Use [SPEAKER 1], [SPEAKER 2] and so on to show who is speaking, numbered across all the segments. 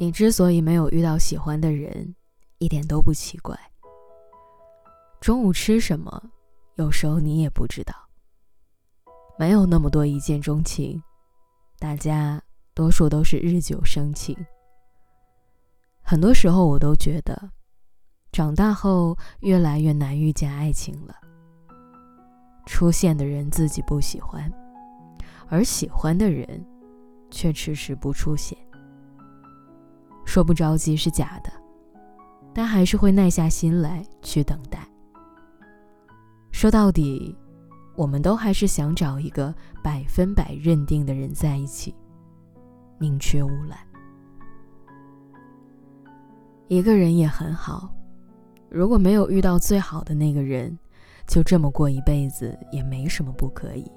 [SPEAKER 1] 你之所以没有遇到喜欢的人，一点都不奇怪。中午吃什么，有时候你也不知道。没有那么多一见钟情，大家多数都是日久生情。很多时候，我都觉得，长大后越来越难遇见爱情了。出现的人自己不喜欢，而喜欢的人，却迟迟不出现。说不着急是假的，但还是会耐下心来去等待。说到底，我们都还是想找一个百分百认定的人在一起，宁缺毋滥。一个人也很好，如果没有遇到最好的那个人，就这么过一辈子也没什么不可以。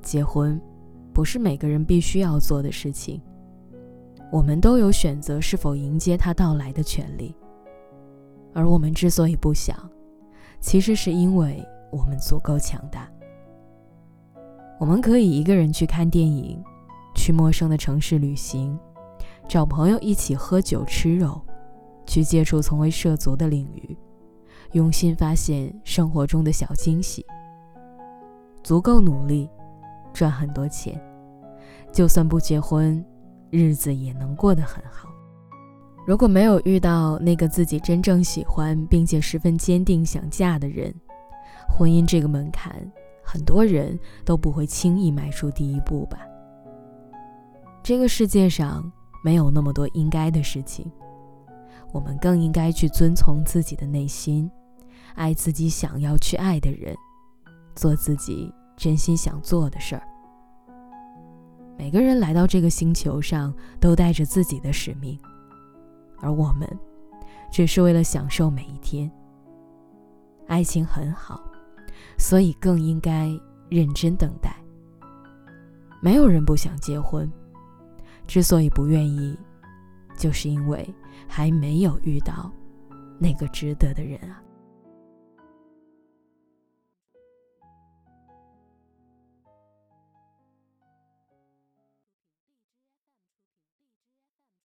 [SPEAKER 1] 结婚，不是每个人必须要做的事情。我们都有选择是否迎接他到来的权利，而我们之所以不想，其实是因为我们足够强大。我们可以一个人去看电影，去陌生的城市旅行，找朋友一起喝酒吃肉，去接触从未涉足的领域，用心发现生活中的小惊喜。足够努力，赚很多钱，就算不结婚。日子也能过得很好。如果没有遇到那个自己真正喜欢并且十分坚定想嫁的人，婚姻这个门槛，很多人都不会轻易迈出第一步吧。这个世界上没有那么多应该的事情，我们更应该去遵从自己的内心，爱自己想要去爱的人，做自己真心想做的事儿。每个人来到这个星球上都带着自己的使命，而我们只是为了享受每一天。爱情很好，所以更应该认真等待。没有人不想结婚，之所以不愿意，就是因为还没有遇到那个值得的人啊。